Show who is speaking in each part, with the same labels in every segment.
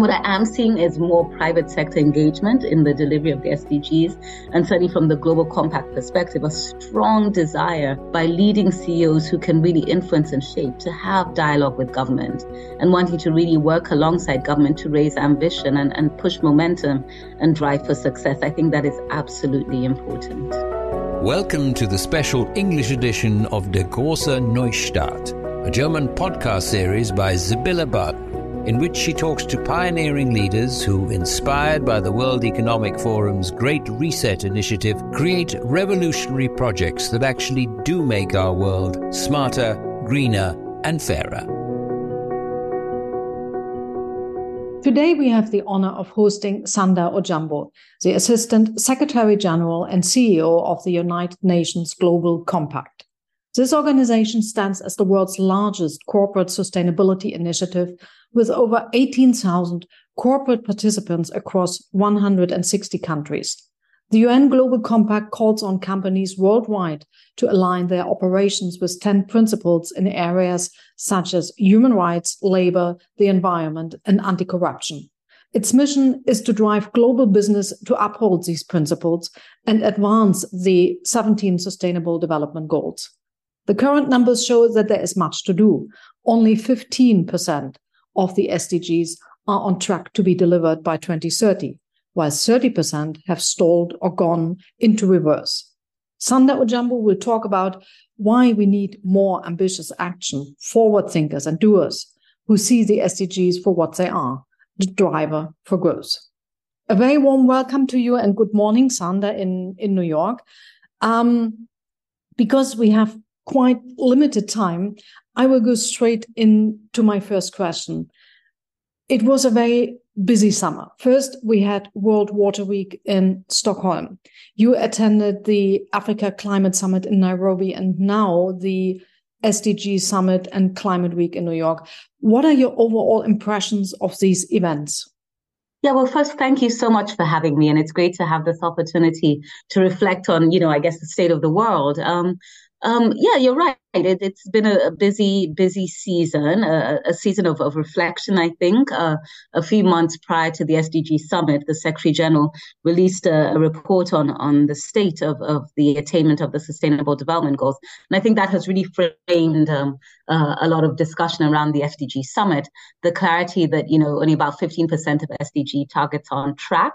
Speaker 1: what I am seeing is more private sector engagement in the delivery of the SDGs, and certainly from the Global Compact perspective, a strong desire by leading CEOs who can really influence and shape to have dialogue with government and wanting to really work alongside government to raise ambition and, and push momentum and drive for success. I think that is absolutely important.
Speaker 2: Welcome to the special English edition of Der Große Neustart, a German podcast series by Sibylle Barton in which she talks to pioneering leaders who, inspired by the World Economic Forum's Great Reset initiative, create revolutionary projects that actually do make our world smarter, greener, and fairer.
Speaker 3: Today, we have the honor of hosting Sanda Ojiambo, the Assistant Secretary General and CEO of the United Nations Global Compact. This organization stands as the world's largest corporate sustainability initiative with over 18,000 corporate participants across 160 countries. The UN Global Compact calls on companies worldwide to align their operations with 10 principles in areas such as human rights, labor, the environment, and anti corruption. Its mission is to drive global business to uphold these principles and advance the 17 Sustainable Development Goals. The current numbers show that there is much to do. Only 15% of the SDGs are on track to be delivered by 2030, while 30% have stalled or gone into reverse. Sanda Ojiambo will talk about why we need more ambitious action, forward thinkers and doers who see the SDGs for what they are, the driver for growth. A very warm welcome to you and good morning, Sanda, in, in New York. Um, because we have quite limited time, I will go straight into my first question. It was a very busy summer. First, we had World Water Week in Stockholm. You attended the Africa Climate Summit in Nairobi and now the SDG Summit and Climate Week in New York. What are your overall impressions of these events?
Speaker 1: Yeah, well, first, thank you so much for having me, and it's great to have this opportunity to reflect on, you know, I guess the state of the world. Um, um, yeah, you're right. It, has been a, a, busy, busy season, a, a season of, of, reflection, I think. Uh, a few months prior to the SDG summit, the Secretary General released a, a report on, on the state of, of the attainment of the Sustainable Development Goals. And I think that has really framed um, uh, a lot of discussion around the SDG summit. The clarity that, you know, only about 15% of SDG targets are on track.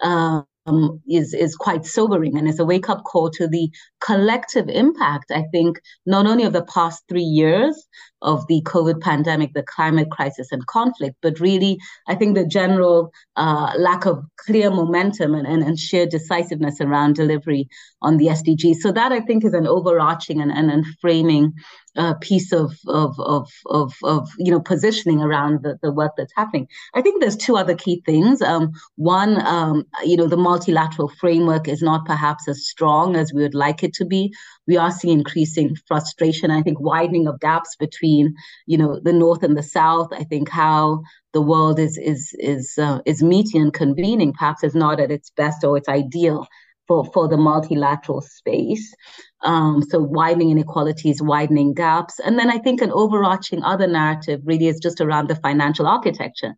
Speaker 1: Uh, um, is is quite sobering and is a wake up call to the collective impact. I think not only of the past three years of the COVID pandemic, the climate crisis, and conflict, but really, I think the general uh, lack of clear momentum and, and, and sheer decisiveness around delivery on the SDGs. So that I think is an overarching and, and, and framing uh, piece of, of, of, of, of, you know, positioning around the, the work that's happening. I think there's two other key things. Um, one, um, you know, the multilateral framework is not perhaps as strong as we would like it to be. We are seeing increasing frustration. I think widening of gaps between, you know, the North and the South. I think how the world is is is uh, is meeting and convening perhaps is not at its best or its ideal for, for the multilateral space. Um, so widening inequalities, widening gaps. And then I think an overarching other narrative really is just around the financial architecture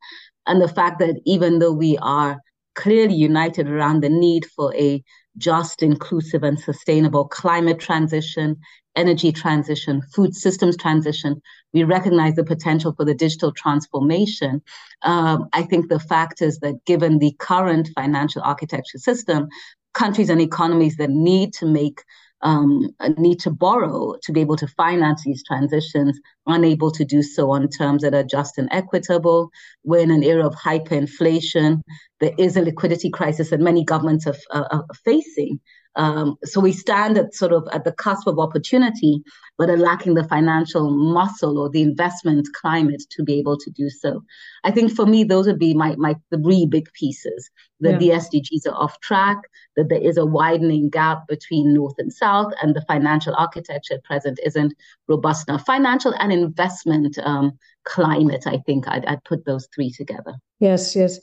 Speaker 1: and the fact that even though we are clearly united around the need for a just, inclusive, and sustainable climate transition, energy transition, food systems transition. We recognize the potential for the digital transformation. Um, I think the fact is that given the current financial architecture system, countries and economies that need to make um, need to borrow to be able to finance these transitions, unable to do so on terms that are just and equitable. We're in an era of hyperinflation. There is a liquidity crisis that many governments are, are, are facing. Um, so we stand at sort of at the cusp of opportunity, but are lacking the financial muscle or the investment climate to be able to do so. I think for me, those would be my, my three big pieces that yeah. the SDGs are off track, that there is a widening gap between North and South, and the financial architecture at present isn't robust enough. Financial and investment um, climate, I think I'd, I'd put those three together.
Speaker 3: Yes, yes.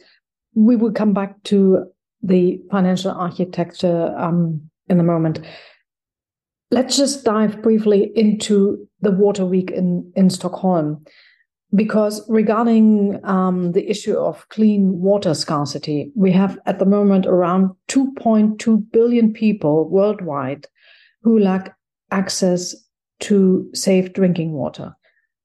Speaker 3: We will come back to the financial architecture um, in a moment. Let's just dive briefly into the Water Week in, in Stockholm. because regarding um, the issue of clean water scarcity, we have at the moment around 2.2 billion people worldwide who lack access to safe drinking water.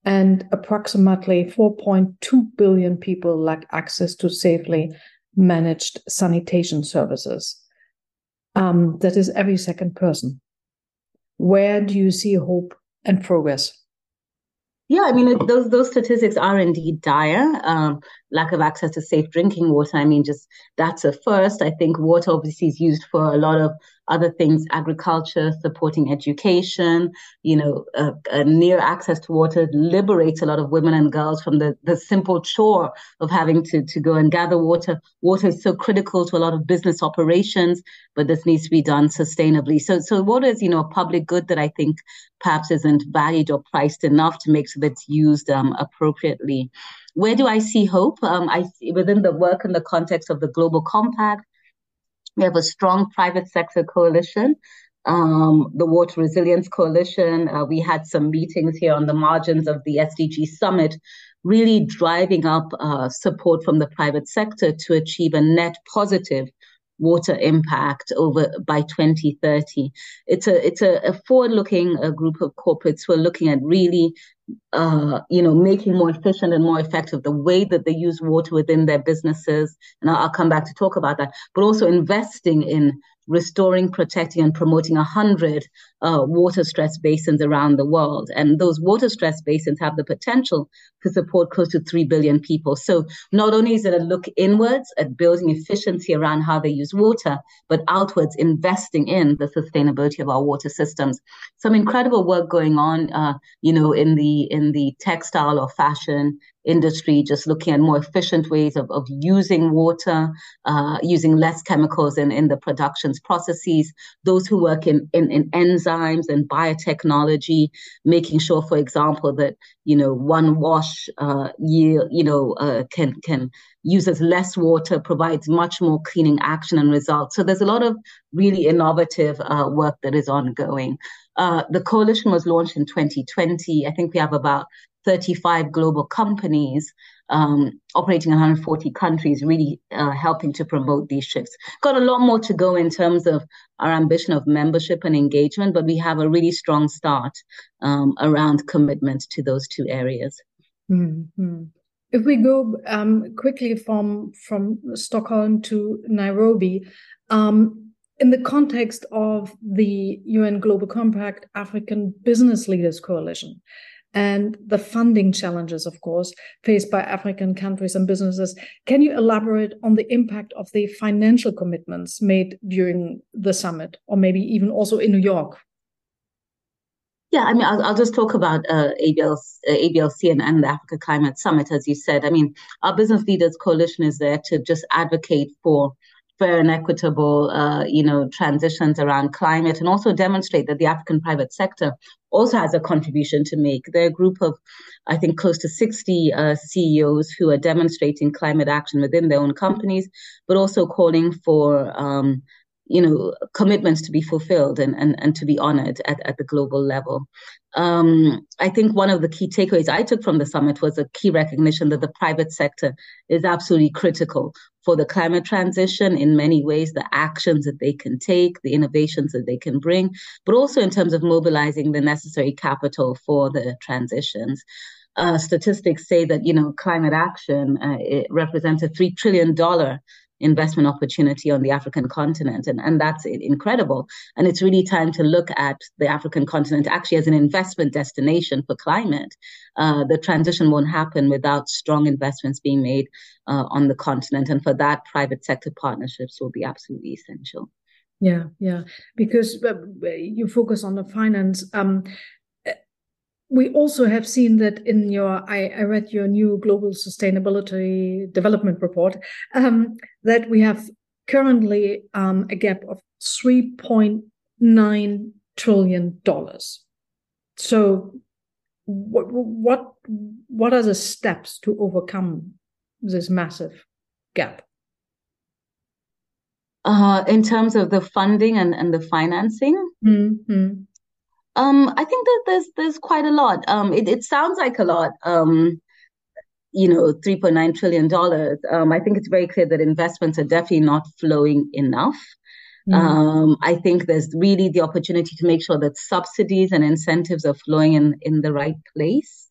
Speaker 3: And approximately 4.2 billion people lack access to safely managed sanitation services. Um, that is every second person. Where do you see hope and progress?
Speaker 1: Yeah, I mean, it, those those statistics are indeed dire. Um, lack of access to safe drinking water. I mean, just that's a first. I think water obviously is used for a lot of other things, agriculture, supporting education, you know, near access to water liberates a lot of women and girls from the, the simple chore of having to, to go and gather water. Water is so critical to a lot of business operations, but this needs to be done sustainably. So, so water is, you know, a public good that I think perhaps isn't valued or priced enough to make sure that it's used um, appropriately. Where do I see hope? Um, I see within the work in the context of the Global Compact, we have a strong private sector coalition, um, the Water Resilience Coalition. Uh, we had some meetings here on the margins of the SDG Summit, really driving up uh, support from the private sector to achieve a net positive water impact over by 2030. It's a it's a, a forward-looking a group of corporates who are looking at really uh, you know, making more efficient and more effective the way that they use water within their businesses. And I'll, I'll come back to talk about that, but also investing in restoring, protecting, and promoting 100 uh, water stress basins around the world. And those water stress basins have the potential to support close to 3 billion people. So not only is it a look inwards at building efficiency around how they use water, but outwards investing in the sustainability of our water systems. Some incredible work going on, uh, you know, in the in the textile or fashion industry, just looking at more efficient ways of, of using water, uh, using less chemicals in, in the productions processes, those who work in, in, in enzymes and biotechnology, making sure, for example, that, you know, one wash uh, yield, you know, uh, can, can uses less water, provides much more cleaning action and results. So there's a lot of really innovative uh, work that is ongoing. Uh, the coalition was launched in 2020. I think we have about 35 global companies um, operating in 140 countries, really uh, helping to promote these shifts. Got a lot more to go in terms of our ambition of membership and engagement, but we have a really strong start um, around commitment to those two areas.
Speaker 3: Mm-hmm. If we go um, quickly from from Stockholm to Nairobi, um, in the context of the UN Global Compact African Business Leaders Coalition, and the funding challenges, of course, faced by African countries and businesses. Can you elaborate on the impact of the financial commitments made during the summit, or maybe even also in New York?
Speaker 1: Yeah, I mean, I'll, I'll just talk about uh, ABL, uh, ABLC and, and the Africa Climate Summit, as you said. I mean, our Business Leaders Coalition is there to just advocate for fair and equitable, uh, you know, transitions around climate, and also demonstrate that the African private sector also has a contribution to make. There are a group of, I think, close to 60 uh, CEOs who are demonstrating climate action within their own companies, but also calling for um, you know, commitments to be fulfilled and, and, and to be honored at, at the global level. Um, I think one of the key takeaways I took from the summit was a key recognition that the private sector is absolutely critical for the climate transition in many ways, the actions that they can take, the innovations that they can bring, but also in terms of mobilizing the necessary capital for the transitions. Uh, statistics say that you know climate action uh, it represents a three trillion dollar investment opportunity on the African continent. And, and that's incredible. And it's really time to look at the African continent actually as an investment destination for climate. Uh, the transition won't happen without strong investments being made uh, on the continent. And for that, private sector partnerships will be absolutely essential.
Speaker 3: Yeah, yeah, because uh, you focus on the finance. Um, we also have seen that in your I, I, read your new global sustainability development report um, that we have currently um, a gap of 3.9 trillion dollars. So what what what are the steps to overcome this massive gap?
Speaker 1: Uh, in terms of the funding and, and the financing?
Speaker 3: Mm-hmm.
Speaker 1: Um, I think that there's there's quite a lot. Um, it, it sounds like a lot. Um, you know, $3.9 trillion, um, I think it's very clear that investments are definitely not flowing enough. Mm. Um, I think there's really the opportunity to make sure that subsidies and incentives are flowing in, in the right place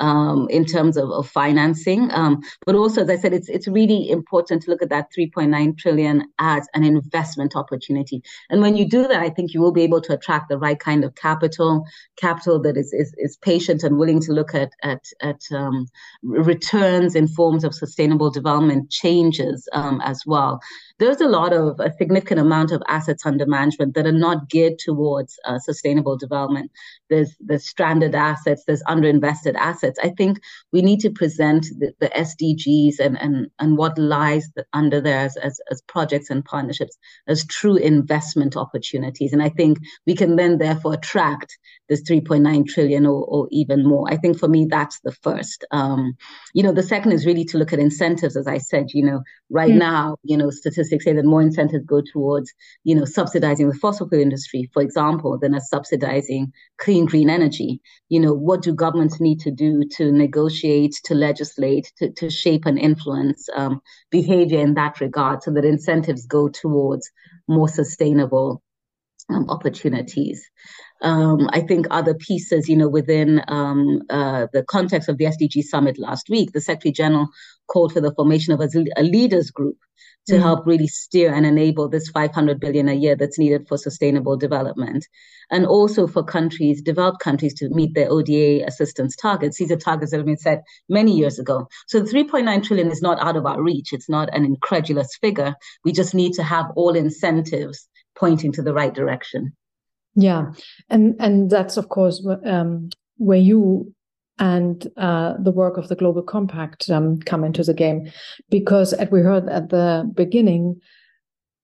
Speaker 1: um, in terms of, of financing. Um, but also, as I said, it's it's really important to look at that 3.9 trillion as an investment opportunity. And when you do that, I think you will be able to attract the right kind of capital, capital that is is, is patient and willing to look at at at um, returns in forms of sustainable development changes um, as well there's a lot of a significant amount of assets under management that are not geared towards uh, sustainable development. There's there's stranded assets, there's underinvested assets. I think we need to present the, the SDGs and, and and what lies under there as, as, as projects and partnerships as true investment opportunities. And I think we can then therefore attract this 3.9 trillion or, or even more. I think for me that's the first. Um, you know, the second is really to look at incentives, as I said. You know, right mm. now, you know, statistics statistics say that more incentives go towards, you know, subsidizing the fossil fuel industry, for example, than as subsidizing clean green energy. You know, what do governments need to do to negotiate, to legislate, to, to shape and influence um, behavior in that regard so that incentives go towards more sustainable um, opportunities. Um, I think other pieces, you know, within um, uh, the context of the SDG summit last week, the Secretary General called for the formation of a, a leaders group to mm help really steer and enable this 500 billion a year that's needed for sustainable development and also for countries developed countries to meet their oda assistance targets. These are targets that have been set many years ago. So the 3.9 trillion is not out of our reach. It's not an incredulous figure. We just need to have all incentives pointing to the right direction
Speaker 3: yeah and and that's of course um, where you and uh, the work of the Global Compact um, come into the game. Because, as we heard at the beginning,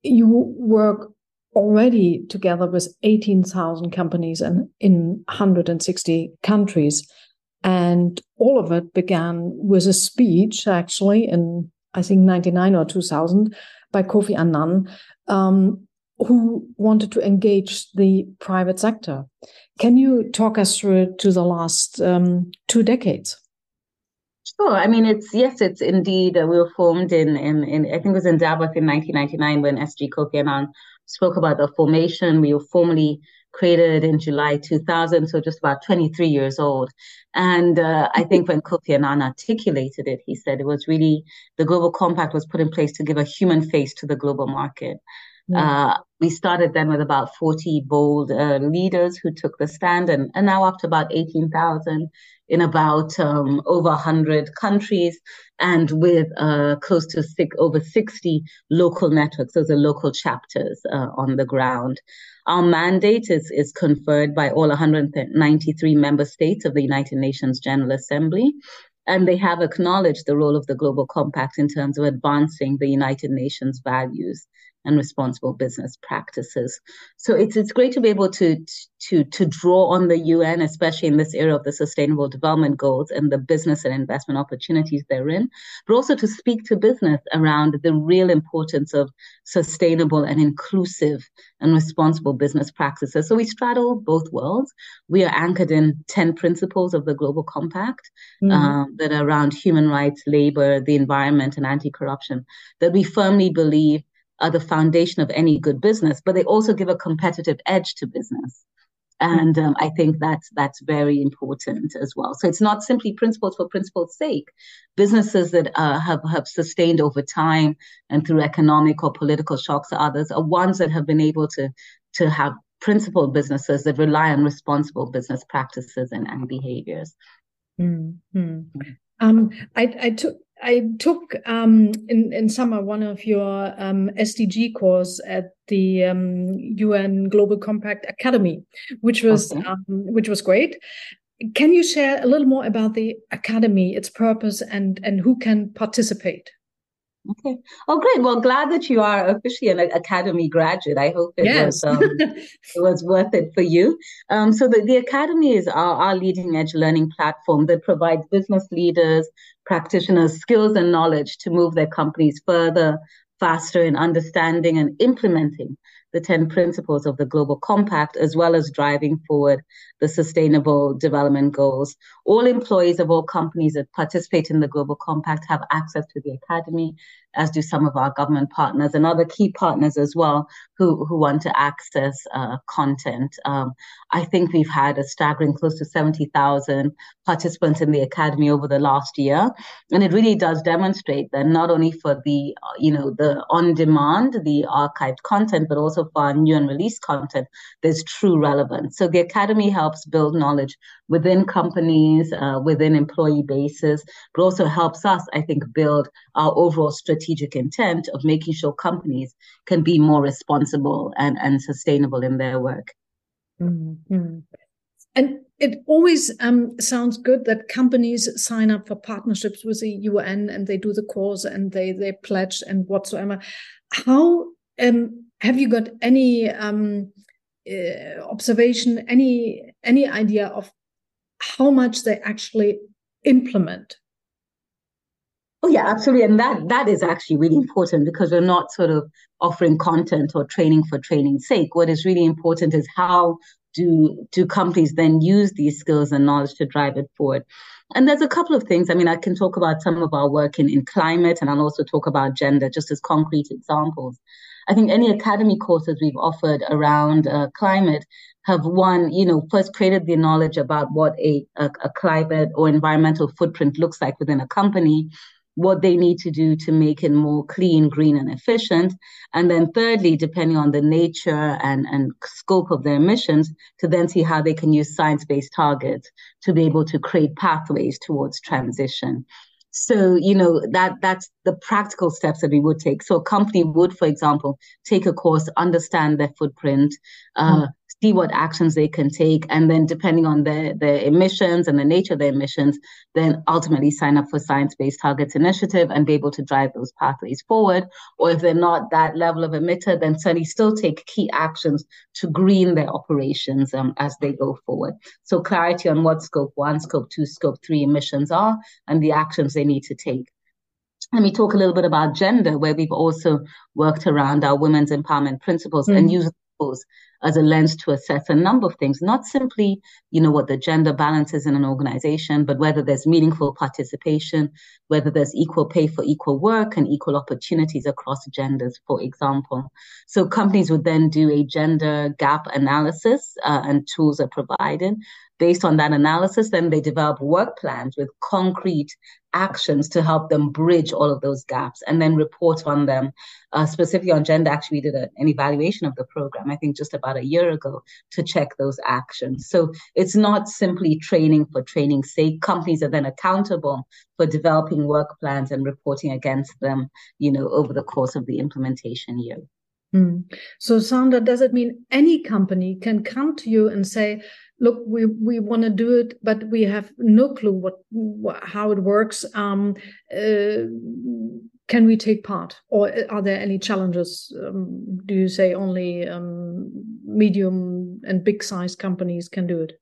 Speaker 3: you work already together with 18,000 companies and in 160 countries. And all of it began with a speech, actually, in I think 99 or 2000 by Kofi Annan, um, who wanted to engage the private sector. Can you talk us through to the last um, two decades?
Speaker 1: Sure. I mean, it's yes, it's indeed. Uh, we were formed in, in, in, I think it was in Davos in 1999 when SG Kofi Annan spoke about the formation. We were formally created in July 2000, so just about 23 years old. And uh, I think when Kofi Annan articulated it, he said it was really the Global Compact was put in place to give a human face to the global market. Uh, we started then with about 40 bold uh, leaders who took the stand, and, and now up to about 18,000 in about um, over 100 countries, and with uh, close to six, over 60 local networks. Those are local chapters uh, on the ground. Our mandate is, is conferred by all 193 member states of the United Nations General Assembly and they have acknowledged the role of the Global Compact in terms of advancing the United Nations values and responsible business practices. So it's it's great to be able to to to draw on the UN, especially in this era of the Sustainable Development Goals and the business and investment opportunities therein, but also to speak to business around the real importance of sustainable and inclusive and responsible business practices. So we straddle both worlds. We are anchored in ten principles of the Global Compact mm-hmm. um, that are around human rights, labor, the environment, and anti-corruption. That we firmly believe are the foundation of any good business, but they also give a competitive edge to business. And um, I think that's that's very important as well. So it's not simply principles for principles' sake. Businesses that uh, have have sustained over time and through economic or political shocks or others are ones that have been able to to have principled businesses that rely on responsible business practices and, and behaviors.
Speaker 3: Mm-hmm. Um, I, I took I took um, in in summer one of your um, SDG course at the um, UN Global Compact Academy, which was okay. Um, which was great. Can you share a little more about the academy, its purpose, and and who can participate?
Speaker 1: Okay. Oh, great. Well, glad that you are officially an academy graduate. I hope it yes. was um, it was worth it for you. Um, so the, the academy is our, our leading edge learning platform that provides business leaders, practitioners skills and knowledge to move their companies further, faster in understanding and implementing the 10 principles of the Global Compact, as well as driving forward the Sustainable Development Goals. All employees of all companies that participate in the Global Compact have access to the Academy, as do some of our government partners and other key partners as well who, who want to access uh, content. Um, I think we've had a staggering close to 70,000 participants in the Academy over the last year. And it really does demonstrate that not only for the, uh, you know, the on-demand, the archived content, but also for our new and released content, there's true relevance. So the Academy helps build knowledge within companies, uh, within employee bases, but also helps us, I think, build our overall strategic intent of making sure companies can be more responsible and, and sustainable in their work.
Speaker 3: Mm-hmm. And it always um, sounds good that companies sign up for partnerships with the UN and they do the course and they they pledge and whatsoever. How um, have you got any um, uh, observation, any any idea of how much they actually implement?
Speaker 1: Oh yeah, absolutely, and that that is actually really important because we're not sort of offering content or training for training's sake. What is really important is how do do companies then use these skills and knowledge to drive it forward? And there's a couple of things. I mean, I can talk about some of our work in, in climate, and I'll also talk about gender, just as concrete examples. I think any academy courses we've offered around uh, climate have one, you know, first created the knowledge about what a, a, a climate or environmental footprint looks like within a company, what they need to do to make it more clean, green, and efficient. And then thirdly, depending on the nature and, and scope of their emissions, to then see how they can use science-based targets to be able to create pathways towards transition. So, you know, that that's the practical steps that we would take. So a company would, for example, take a course, understand their footprint, uh, mm see what actions they can take, and then depending on their, their emissions and the nature of their emissions, then ultimately sign up for Science-Based Targets Initiative and be able to drive those pathways forward. Or if they're not that level of emitter, then certainly still take key actions to green their operations um, as they go forward. So clarity on what scope one, scope two, scope three emissions are and the actions they need to take. Let me talk a little bit about gender, where we've also worked around our women's empowerment principles mm. and use those as a lens to assess a number of things, not simply, you know, what the gender balance is in an organization, but whether there's meaningful participation, whether there's equal pay for equal work and equal opportunities across genders, for example. So companies would then do a gender gap analysis uh, and tools are provided based on that analysis, then they develop work plans with concrete actions to help them bridge all of those gaps and then report on them. Uh, specifically on gender, actually, we did a, an evaluation of the program, I think just about a year ago, to check those actions. So it's not simply training for training's sake. Companies are then accountable for developing work plans and reporting against them, you know, over the course of the implementation year.
Speaker 3: Mm. So, Sandra, does it mean any company can come to you and say, look we we want to do it but we have no clue what, what how it works. Um, uh, can we take part? Or are there any challenges? Um, do you say only um, medium and big size companies can do it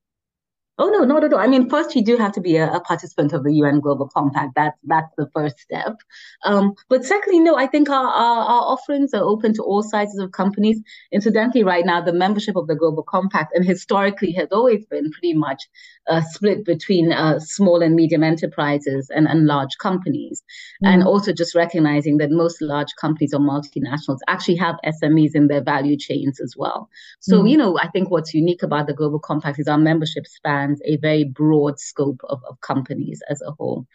Speaker 1: Oh no, not at all. I mean, first you do have to be a, a participant of the UN Global Compact. That's that's the first step. Um, but secondly, no, I think our, our, our offerings are open to all sizes of companies. Incidentally, right now the membership of the Global Compact and historically has always been pretty much uh, split between uh, small and medium enterprises and, and large companies, mm. and also just recognizing that most large companies or multinationals actually have SMEs in their value chains as well. So mm. you know, I think what's unique about the Global Compact is our membership spans a very broad scope of, of companies as a whole.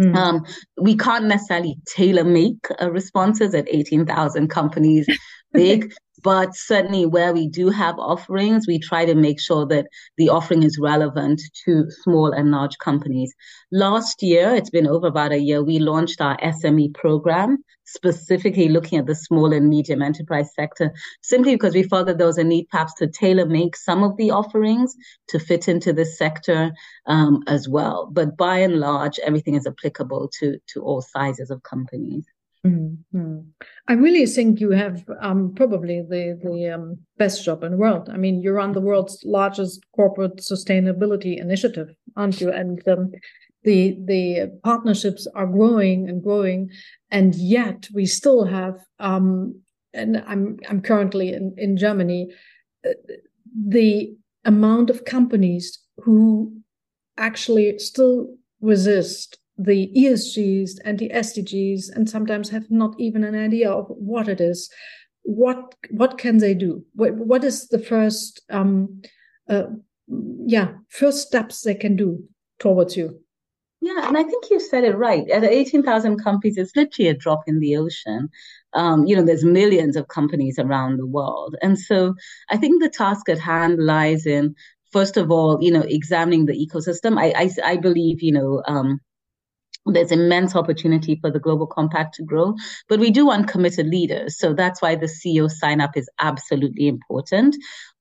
Speaker 1: Mm. Um, we can't necessarily tailor make uh, responses at 18,000 companies big, but certainly where we do have offerings, we try to make sure that the offering is relevant to small and large companies. Last year, it's been over about a year, we launched our SME program, specifically looking at the small and medium enterprise sector, simply because we felt that there was a need perhaps to tailor make some of the offerings to fit into this sector um, as well. But by and large, everything is applicable to, to all sizes of companies.
Speaker 3: Mm-hmm. I really think you have um, probably the the um, best job in the world. I mean, you run the world's largest corporate sustainability initiative, aren't you? And um, the the partnerships are growing and growing, and yet we still have um, and I'm I'm currently in in Germany, uh, the amount of companies who actually still resist the ESGs and the SDGs and sometimes have not even an idea of what it is. What what can they do? What what is the first um uh, yeah first steps they can do towards you?
Speaker 1: Yeah, and I think you said it right. At 18,000 companies, it's literally a drop in the ocean. Um, you know, there's millions of companies around the world. And so I think the task at hand lies in, first of all, you know, examining the ecosystem. I, I, I believe, you know, um, there's immense opportunity for the global compact to grow but we do want committed leaders. So that's why the ceo sign up is absolutely important.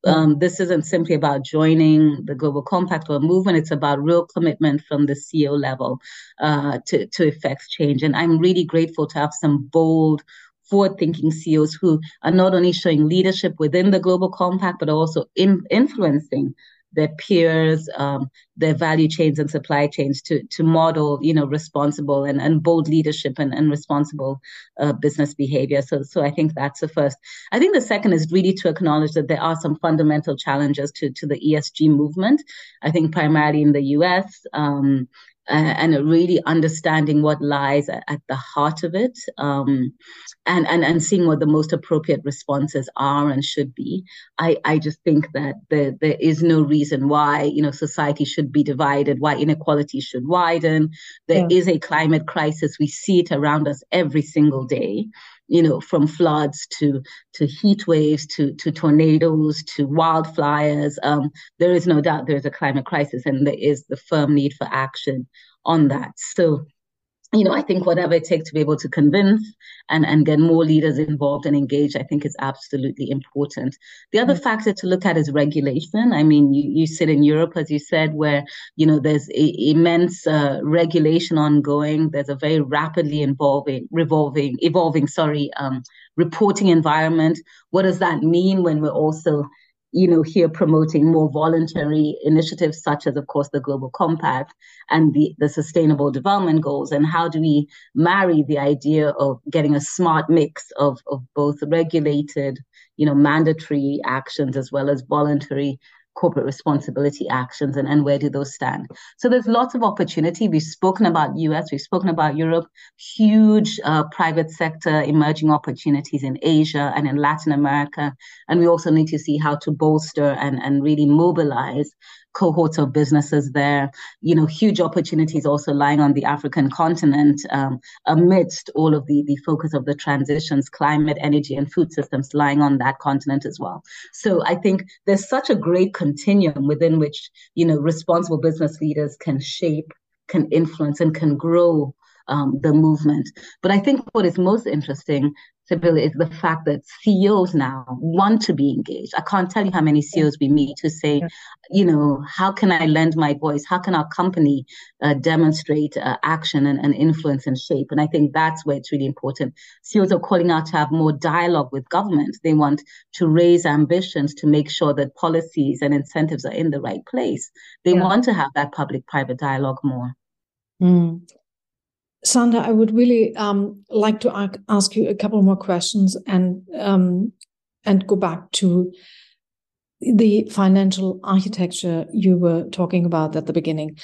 Speaker 1: Um, this isn't simply about joining the global compact or movement. It's about real commitment from the ceo level uh, to, to effect change. And i'm really grateful to have some bold forward thinking CEOs who are not only showing leadership within the global compact, but also in, influencing their peers, um, their value chains and supply chains to to model, you know, responsible and, and bold leadership and, and responsible uh, business behavior. So so I think that's the first. I think the second is really to acknowledge that there are some fundamental challenges to to the ESG movement. I think primarily in the U.S. Um, and really understanding what lies at, at the heart of it um, and, and, and seeing what the most appropriate responses are and should be. I, I just think that there, there is no reason why, you know, society should be divided, why inequality should widen. There yeah. is a climate crisis. We see it around us every single day you know, from floods to to heat waves to to tornadoes to wildfires. Um, there is no doubt there is a climate crisis, and there is the firm need for action on that. So you know, I think whatever it takes to be able to convince and, and get more leaders involved and engaged, I think is absolutely important. The other mm-hmm. factor to look at is regulation. I mean, you, you sit in Europe, as you said, where, you know, there's a, immense uh, regulation ongoing. There's a very rapidly evolving, revolving, evolving, sorry, um, reporting environment. What does that mean when we're also you know, here promoting more voluntary initiatives such as, of course, the Global Compact and the, the Sustainable Development Goals. And how do we marry the idea of getting a smart mix of, of both regulated, you know, mandatory actions as well as voluntary corporate responsibility actions and, and where do those stand? So there's lots of opportunity. We've spoken about us we've spoken about europe huge uh, private sector emerging opportunities in asia and in latin america. And we also need to see how to bolster and, and really mobilize cohorts of businesses there. You know, huge opportunities also lying on the African continent um, amidst all of the, the focus of the transitions, climate, energy, and food systems lying on that continent as well. So I think there's such a great continuum within which, you know, responsible business leaders can shape, can influence, and can grow um, the movement. But I think what is most interesting Sibylle, is the fact that CEOs now want to be engaged. I can't tell you how many CEOs we meet who say, you know, how can I lend my voice? How can our company uh, demonstrate uh, action and, and, influence and shape? And I think that's where it's really important. CEOs are calling out to have more dialogue with government. They want to raise ambitions to make sure that policies and incentives are in the right place. They yeah. want to have that public private dialogue more.
Speaker 3: Mm. Sandra, I would really um, like to ask you a couple more questions and um, and go back to the financial architecture you were talking about at the beginning.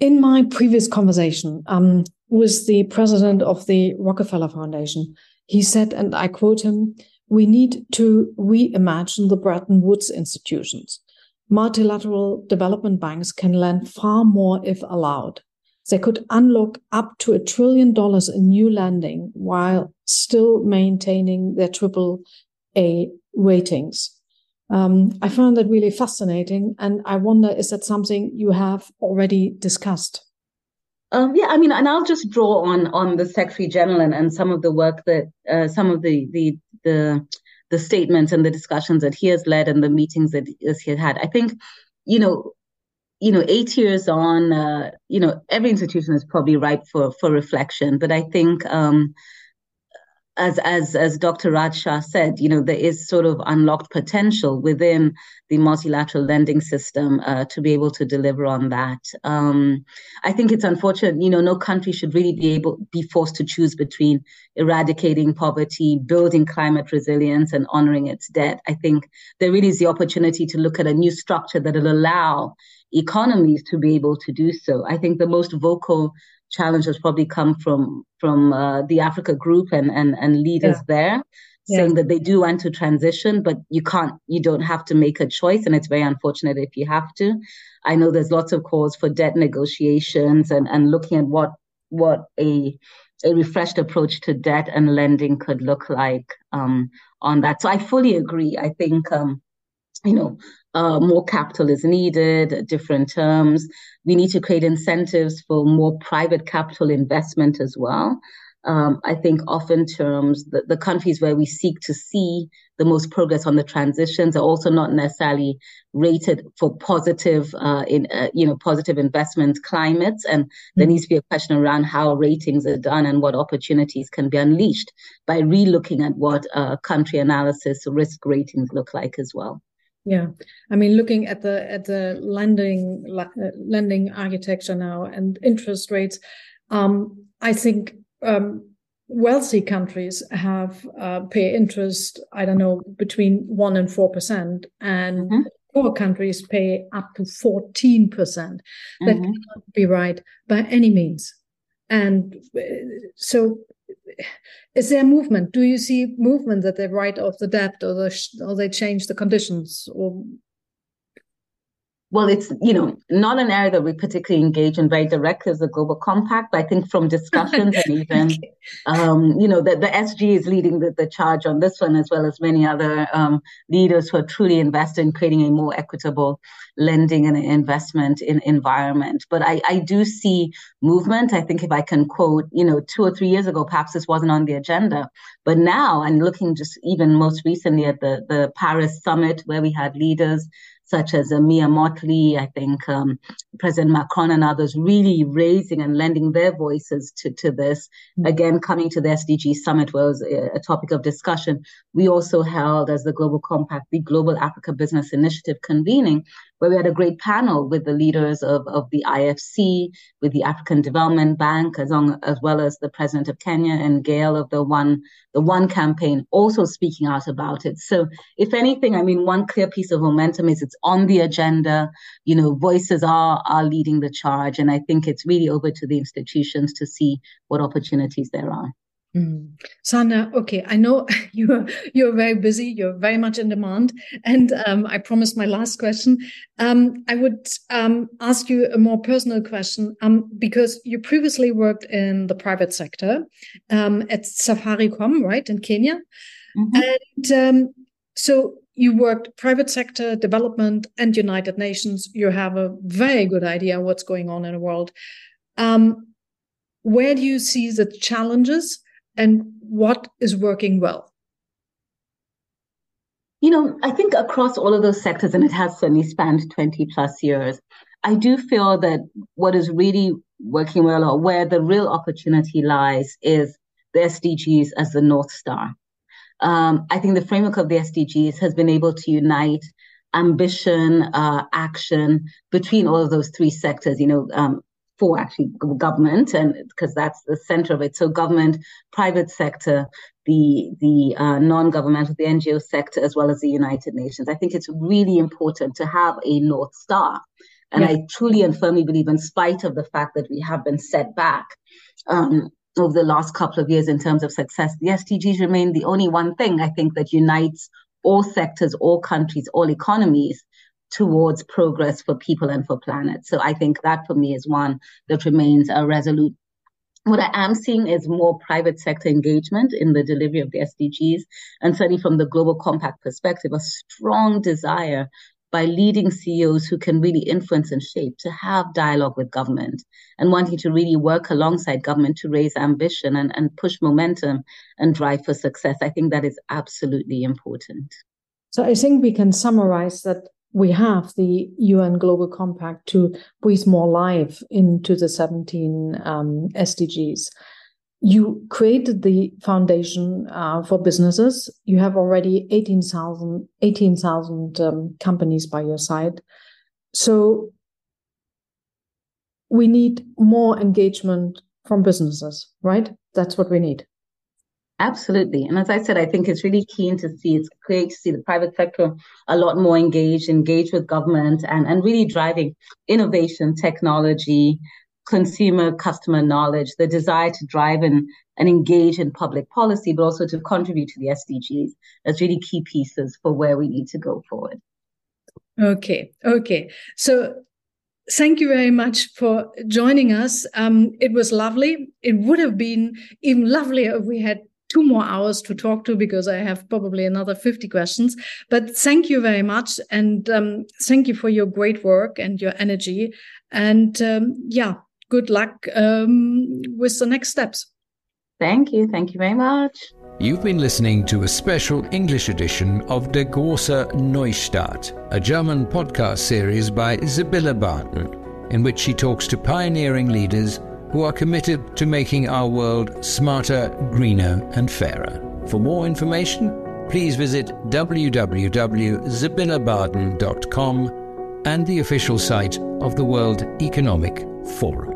Speaker 3: In my previous conversation um, with the president of the Rockefeller Foundation, he said, and I quote him, we need to reimagine the Bretton Woods institutions. Multilateral development banks can lend far more if allowed. They could unlock up to a trillion dollars in new lending while still maintaining their triple A ratings. Um, I found that really fascinating. And I wonder, is that something you have already discussed?
Speaker 1: Um, yeah, I mean, and I'll just draw on on the Secretary General and, and some of the work that uh, some of the the the the statements and the discussions that he has led and the meetings that he has had. I think, you know, you know, eight years on, uh, you know, every institution is probably ripe for for reflection. But I think um, as as as Dr. Raj said, you know, there is sort of unlocked potential within the multilateral lending system uh, to be able to deliver on that. Um, I think it's unfortunate, you know, no country should really be able be forced to choose between eradicating poverty, building climate resilience, and honoring its debt. I think there really is the opportunity to look at a new structure that will allow economies to be able to do so. I think the most vocal challenge has probably come from from uh, the Africa group and and, and leaders yeah. there yeah. saying that they do want to transition, but you can't, you don't have to make a choice. And it's very unfortunate if you have to. I know there's lots of calls for debt negotiations and, and looking at what what a a refreshed approach to debt and lending could look like um, on that. So I fully agree. I think um, you know uh, more capital is needed, different terms. We need to create incentives for more private capital investment as well. Um, I think often terms the, the countries where we seek to see the most progress on the transitions are also not necessarily rated for positive uh, in uh, you know positive investment climates and there mm-hmm. needs to be a question around how ratings are done and what opportunities can be unleashed by relooking at what uh, country analysis risk ratings look like as well
Speaker 3: yeah, I mean, looking at the at the lending uh, lending architecture now and interest rates, um, I think um, wealthy countries have uh, pay interest. I don't know between one and four percent, and mm-hmm. poor countries pay up to fourteen percent. That mm-hmm. cannot be right by any means. And uh, so is there movement? Do you see movement that they write off the debt or, the, or they change the conditions or
Speaker 1: well, it's you know not an area that we particularly engage in very directly as the Global Compact. But I think from discussions and even okay. um, you know the, the SG is leading the, the charge on this one as well as many other um, leaders who are truly invested in creating a more equitable lending and investment in environment. But I, I do see movement. I think if I can quote, you know, two or three years ago, perhaps this wasn't on the agenda, but now and looking just even most recently at the the Paris summit where we had leaders such as uh, Mia Mottley, I think um, President Macron and others really raising and lending their voices to, to this. Mm-hmm. Again, coming to the SDG summit was a, a, topic of discussion. We also held, as the Global Compact, the Global Africa Business Initiative convening, where we had a great panel with the leaders of, of the IFC, with the African Development Bank, as, as well as the president of Kenya and Gail of the One the One campaign, also speaking out about it. So, if anything, I mean, one clear piece of momentum is it's on the agenda. You know, voices are are leading the charge, and I think it's really over to the institutions to see what opportunities there are.
Speaker 3: Mm. Sander, okay, I know you're you're very busy. You're very much in demand, and um, I promised my last question. Um, I would um, ask you a more personal question um, because you previously worked in the private sector um, at Safaricom, right, in Kenya, mm-hmm. and um, so you worked private sector development and United Nations. You have a very good idea what's going on in the world. where do you see the challenges? And what is working well?
Speaker 1: You know, I think across all of those sectors, and it has certainly spanned 20 plus years, I do feel that what is really working well or where the real opportunity lies is the SDGs as the North Star. Um, I think the framework of the SDGs has been able to unite ambition, uh, action between all of those three sectors. You know, um, for actually government and because that's the center of it. So government private sector the the uh, non-governmental the ngo sector as well as the united nations. I think it's really important to have a north star. And yeah. i truly and firmly believe in spite of the fact that we have been set back um, over the last couple of years in terms of success the sdgs remain the only one thing i think that unites all sectors all countries all economies towards progress for people and for planet. So I think that for me is one that remains a resolute. What I am seeing is more private sector engagement in the delivery of the SDGs, and certainly from the global compact perspective, a strong desire by leading CEOs who can really influence and shape to have dialogue with government and wanting to really work alongside government to raise ambition and, and push momentum and drive for success. I think that is absolutely important.
Speaker 3: So I think we can summarize that we have the UN Global Compact to breathe more life into the 17 um, SDGs. you created the foundation uh, for businesses. You have already 18,000 18, um, companies by your side. So we need more engagement from businesses, right? That's what we need.
Speaker 1: Absolutely. And as I said, I think it's really keen to see, it's great to see the private sector a lot more engaged, engaged with government and, and really driving innovation, technology, consumer customer knowledge, the desire to drive and, and engage in public policy, but also to contribute to the SDGs as really key pieces for where we need to go forward.
Speaker 3: Okay, okay. So thank you very much for joining us. Um, it was lovely. It would have been even lovelier if we had two more hours to talk to because I have probably another 50 questions. But thank you very much. And um, thank you for your great work and your energy. And um, yeah, good luck um, with the next steps.
Speaker 1: Thank you. Thank you very much.
Speaker 2: You've been listening to a special English edition of Der große Neustart, a German podcast series by Sibylle Barden, in which she talks to pioneering leaders who are committed to making our world smarter, greener, and fairer. For more information, please visit www.sibyllebarden.com and the official site of the World Economic Forum.